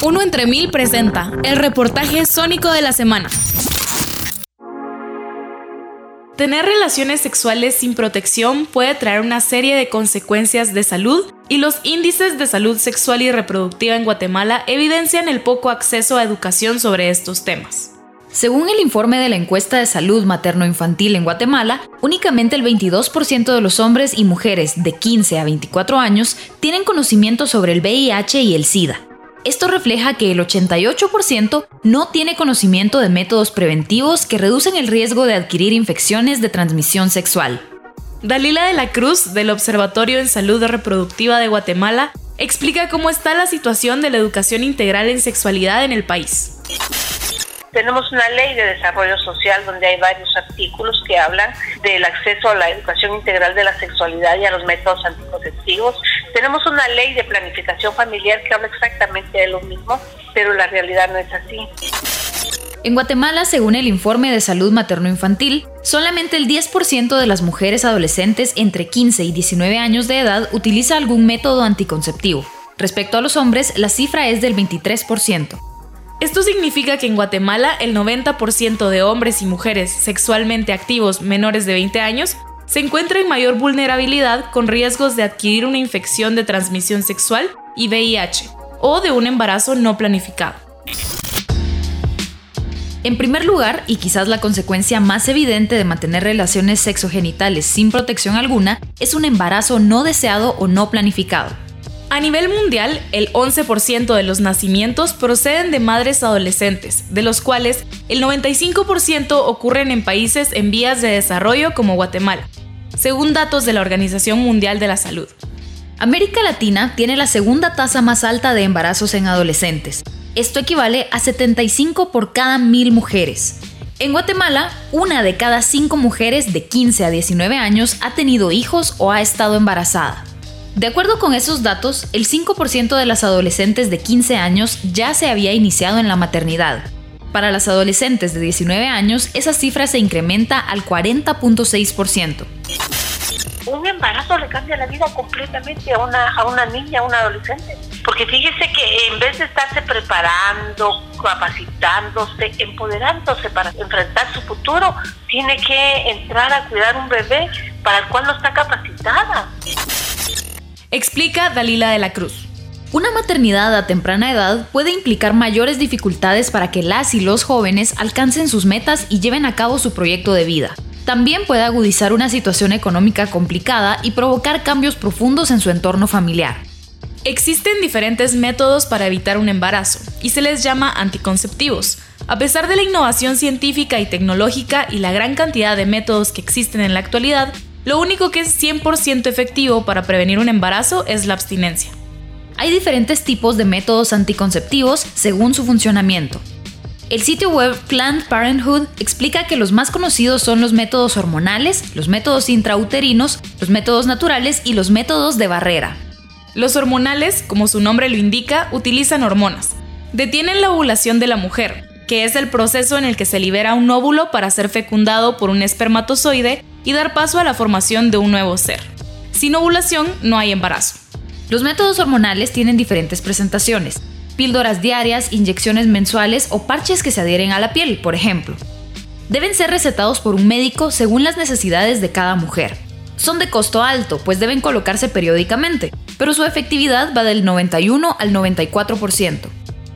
Uno entre mil presenta el reportaje sónico de la semana. Tener relaciones sexuales sin protección puede traer una serie de consecuencias de salud y los índices de salud sexual y reproductiva en Guatemala evidencian el poco acceso a educación sobre estos temas. Según el informe de la encuesta de salud materno-infantil en Guatemala, únicamente el 22% de los hombres y mujeres de 15 a 24 años tienen conocimiento sobre el VIH y el SIDA. Esto refleja que el 88% no tiene conocimiento de métodos preventivos que reducen el riesgo de adquirir infecciones de transmisión sexual. Dalila de la Cruz, del Observatorio en Salud Reproductiva de Guatemala, explica cómo está la situación de la educación integral en sexualidad en el país. Tenemos una ley de desarrollo social donde hay varios artículos que hablan del acceso a la educación integral de la sexualidad y a los métodos anticonceptivos. Tenemos una ley de planificación familiar que habla exactamente de lo mismo, pero la realidad no es así. En Guatemala, según el informe de salud materno-infantil, solamente el 10% de las mujeres adolescentes entre 15 y 19 años de edad utiliza algún método anticonceptivo. Respecto a los hombres, la cifra es del 23%. Esto significa que en Guatemala el 90% de hombres y mujeres sexualmente activos menores de 20 años se encuentra en mayor vulnerabilidad con riesgos de adquirir una infección de transmisión sexual y VIH o de un embarazo no planificado. En primer lugar, y quizás la consecuencia más evidente de mantener relaciones sexogenitales sin protección alguna, es un embarazo no deseado o no planificado. A nivel mundial, el 11% de los nacimientos proceden de madres adolescentes, de los cuales el 95% ocurren en países en vías de desarrollo como Guatemala, según datos de la Organización Mundial de la Salud. América Latina tiene la segunda tasa más alta de embarazos en adolescentes. Esto equivale a 75 por cada mil mujeres. En Guatemala, una de cada cinco mujeres de 15 a 19 años ha tenido hijos o ha estado embarazada. De acuerdo con esos datos, el 5% de las adolescentes de 15 años ya se había iniciado en la maternidad. Para las adolescentes de 19 años, esa cifra se incrementa al 40.6%. Un embarazo le cambia la vida completamente a una, a una niña, a un adolescente. Porque fíjese que en vez de estarse preparando, capacitándose, empoderándose para enfrentar su futuro, tiene que entrar a cuidar un bebé para el cual no está. Explica Dalila de la Cruz. Una maternidad a temprana edad puede implicar mayores dificultades para que las y los jóvenes alcancen sus metas y lleven a cabo su proyecto de vida. También puede agudizar una situación económica complicada y provocar cambios profundos en su entorno familiar. Existen diferentes métodos para evitar un embarazo y se les llama anticonceptivos. A pesar de la innovación científica y tecnológica y la gran cantidad de métodos que existen en la actualidad, lo único que es 100% efectivo para prevenir un embarazo es la abstinencia. Hay diferentes tipos de métodos anticonceptivos según su funcionamiento. El sitio web Planned Parenthood explica que los más conocidos son los métodos hormonales, los métodos intrauterinos, los métodos naturales y los métodos de barrera. Los hormonales, como su nombre lo indica, utilizan hormonas. Detienen la ovulación de la mujer, que es el proceso en el que se libera un óvulo para ser fecundado por un espermatozoide y dar paso a la formación de un nuevo ser. Sin ovulación no hay embarazo. Los métodos hormonales tienen diferentes presentaciones, píldoras diarias, inyecciones mensuales o parches que se adhieren a la piel, por ejemplo. Deben ser recetados por un médico según las necesidades de cada mujer. Son de costo alto, pues deben colocarse periódicamente, pero su efectividad va del 91 al 94%.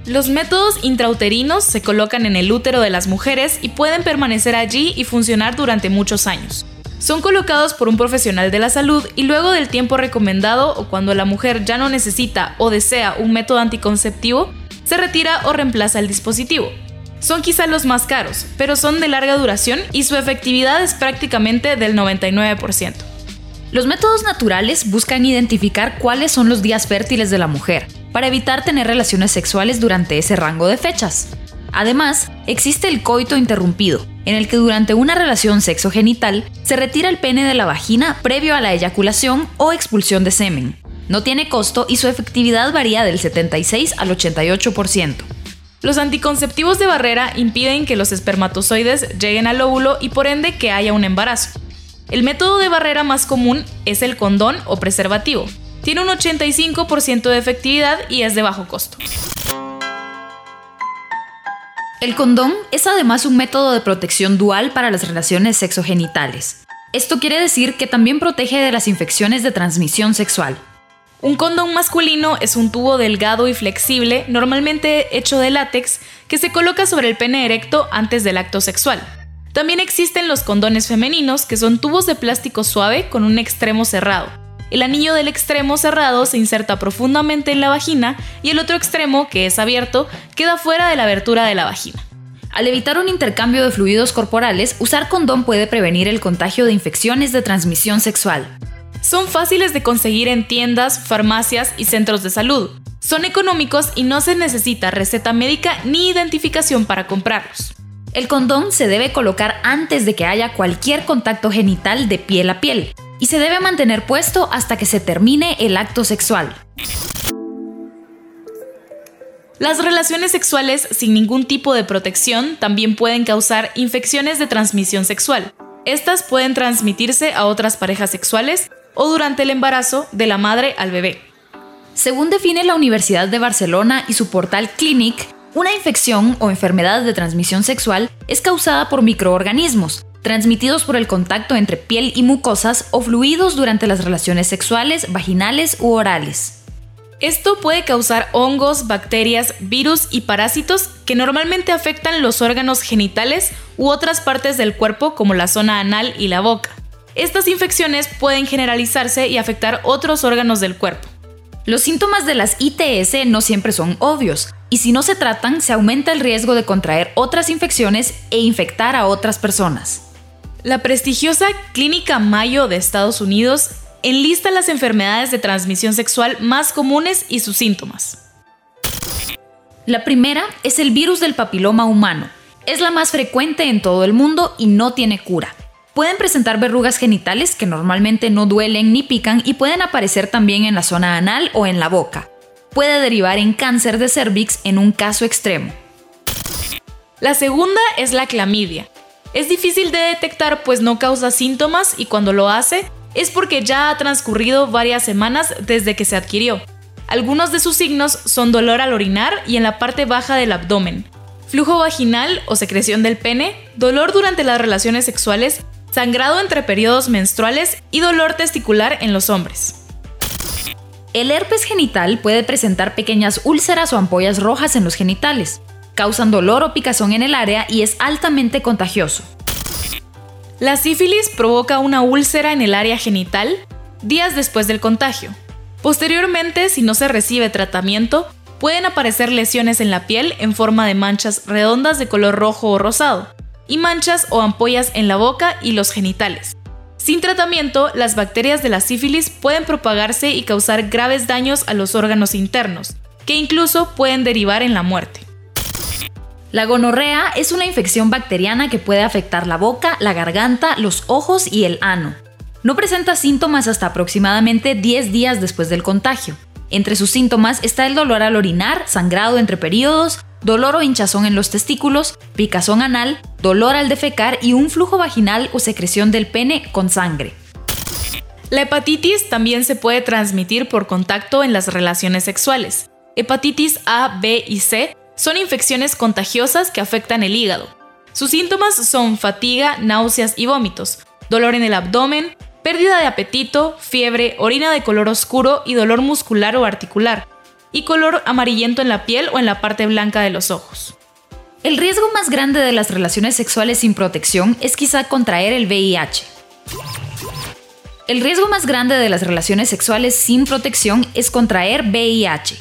Los métodos intrauterinos se colocan en el útero de las mujeres y pueden permanecer allí y funcionar durante muchos años. Son colocados por un profesional de la salud y luego del tiempo recomendado o cuando la mujer ya no necesita o desea un método anticonceptivo, se retira o reemplaza el dispositivo. Son quizá los más caros, pero son de larga duración y su efectividad es prácticamente del 99%. Los métodos naturales buscan identificar cuáles son los días fértiles de la mujer, para evitar tener relaciones sexuales durante ese rango de fechas. Además, existe el coito interrumpido, en el que durante una relación sexogenital se retira el pene de la vagina previo a la eyaculación o expulsión de semen. No tiene costo y su efectividad varía del 76 al 88%. Los anticonceptivos de barrera impiden que los espermatozoides lleguen al óvulo y por ende que haya un embarazo. El método de barrera más común es el condón o preservativo. Tiene un 85% de efectividad y es de bajo costo. El condón es además un método de protección dual para las relaciones sexogenitales. Esto quiere decir que también protege de las infecciones de transmisión sexual. Un condón masculino es un tubo delgado y flexible, normalmente hecho de látex, que se coloca sobre el pene erecto antes del acto sexual. También existen los condones femeninos, que son tubos de plástico suave con un extremo cerrado. El anillo del extremo cerrado se inserta profundamente en la vagina y el otro extremo, que es abierto, queda fuera de la abertura de la vagina. Al evitar un intercambio de fluidos corporales, usar condón puede prevenir el contagio de infecciones de transmisión sexual. Son fáciles de conseguir en tiendas, farmacias y centros de salud. Son económicos y no se necesita receta médica ni identificación para comprarlos. El condón se debe colocar antes de que haya cualquier contacto genital de piel a piel y se debe mantener puesto hasta que se termine el acto sexual. Las relaciones sexuales sin ningún tipo de protección también pueden causar infecciones de transmisión sexual. Estas pueden transmitirse a otras parejas sexuales o durante el embarazo de la madre al bebé. Según define la Universidad de Barcelona y su portal Clinic, una infección o enfermedad de transmisión sexual es causada por microorganismos, transmitidos por el contacto entre piel y mucosas o fluidos durante las relaciones sexuales, vaginales u orales. Esto puede causar hongos, bacterias, virus y parásitos que normalmente afectan los órganos genitales u otras partes del cuerpo como la zona anal y la boca. Estas infecciones pueden generalizarse y afectar otros órganos del cuerpo. Los síntomas de las ITS no siempre son obvios, y si no se tratan, se aumenta el riesgo de contraer otras infecciones e infectar a otras personas. La prestigiosa Clínica Mayo de Estados Unidos enlista las enfermedades de transmisión sexual más comunes y sus síntomas. La primera es el virus del papiloma humano. Es la más frecuente en todo el mundo y no tiene cura. Pueden presentar verrugas genitales que normalmente no duelen ni pican y pueden aparecer también en la zona anal o en la boca. Puede derivar en cáncer de cervix en un caso extremo. La segunda es la clamidia. Es difícil de detectar pues no causa síntomas y cuando lo hace es porque ya ha transcurrido varias semanas desde que se adquirió. Algunos de sus signos son dolor al orinar y en la parte baja del abdomen, flujo vaginal o secreción del pene, dolor durante las relaciones sexuales sangrado entre periodos menstruales y dolor testicular en los hombres. El herpes genital puede presentar pequeñas úlceras o ampollas rojas en los genitales. Causan dolor o picazón en el área y es altamente contagioso. La sífilis provoca una úlcera en el área genital días después del contagio. Posteriormente, si no se recibe tratamiento, pueden aparecer lesiones en la piel en forma de manchas redondas de color rojo o rosado, y manchas o ampollas en la boca y los genitales. Sin tratamiento, las bacterias de la sífilis pueden propagarse y causar graves daños a los órganos internos, que incluso pueden derivar en la muerte. La gonorrea es una infección bacteriana que puede afectar la boca, la garganta, los ojos y el ano. No presenta síntomas hasta aproximadamente 10 días después del contagio. Entre sus síntomas está el dolor al orinar, sangrado entre periodos, dolor o hinchazón en los testículos, picazón anal, dolor al defecar y un flujo vaginal o secreción del pene con sangre. La hepatitis también se puede transmitir por contacto en las relaciones sexuales. Hepatitis A, B y C son infecciones contagiosas que afectan el hígado. Sus síntomas son fatiga, náuseas y vómitos, dolor en el abdomen, pérdida de apetito, fiebre, orina de color oscuro y dolor muscular o articular, y color amarillento en la piel o en la parte blanca de los ojos. El riesgo más grande de las relaciones sexuales sin protección es quizá contraer el VIH. El riesgo más grande de las relaciones sexuales sin protección es contraer VIH.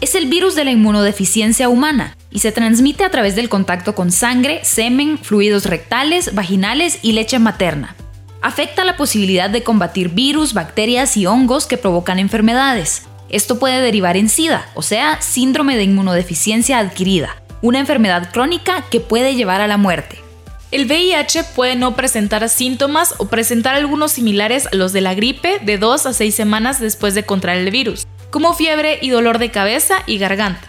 Es el virus de la inmunodeficiencia humana y se transmite a través del contacto con sangre, semen, fluidos rectales, vaginales y leche materna. Afecta la posibilidad de combatir virus, bacterias y hongos que provocan enfermedades. Esto puede derivar en SIDA, o sea, síndrome de inmunodeficiencia adquirida, una enfermedad crónica que puede llevar a la muerte. El VIH puede no presentar síntomas o presentar algunos similares a los de la gripe de 2 a 6 semanas después de contraer el virus, como fiebre y dolor de cabeza y garganta.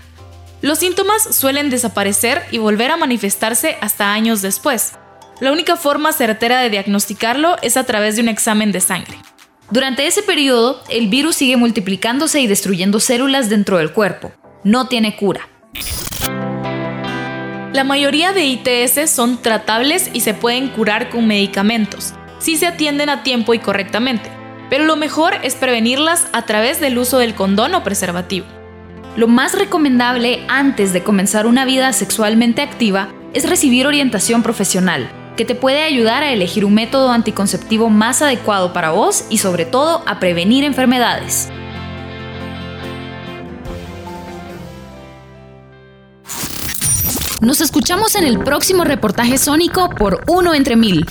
Los síntomas suelen desaparecer y volver a manifestarse hasta años después. La única forma certera de diagnosticarlo es a través de un examen de sangre. Durante ese periodo, el virus sigue multiplicándose y destruyendo células dentro del cuerpo. No tiene cura. La mayoría de ITS son tratables y se pueden curar con medicamentos, si se atienden a tiempo y correctamente, pero lo mejor es prevenirlas a través del uso del condón o preservativo. Lo más recomendable antes de comenzar una vida sexualmente activa es recibir orientación profesional, que te puede ayudar a elegir un método anticonceptivo más adecuado para vos y sobre todo a prevenir enfermedades. Nos escuchamos en el próximo reportaje sónico por Uno entre Mil.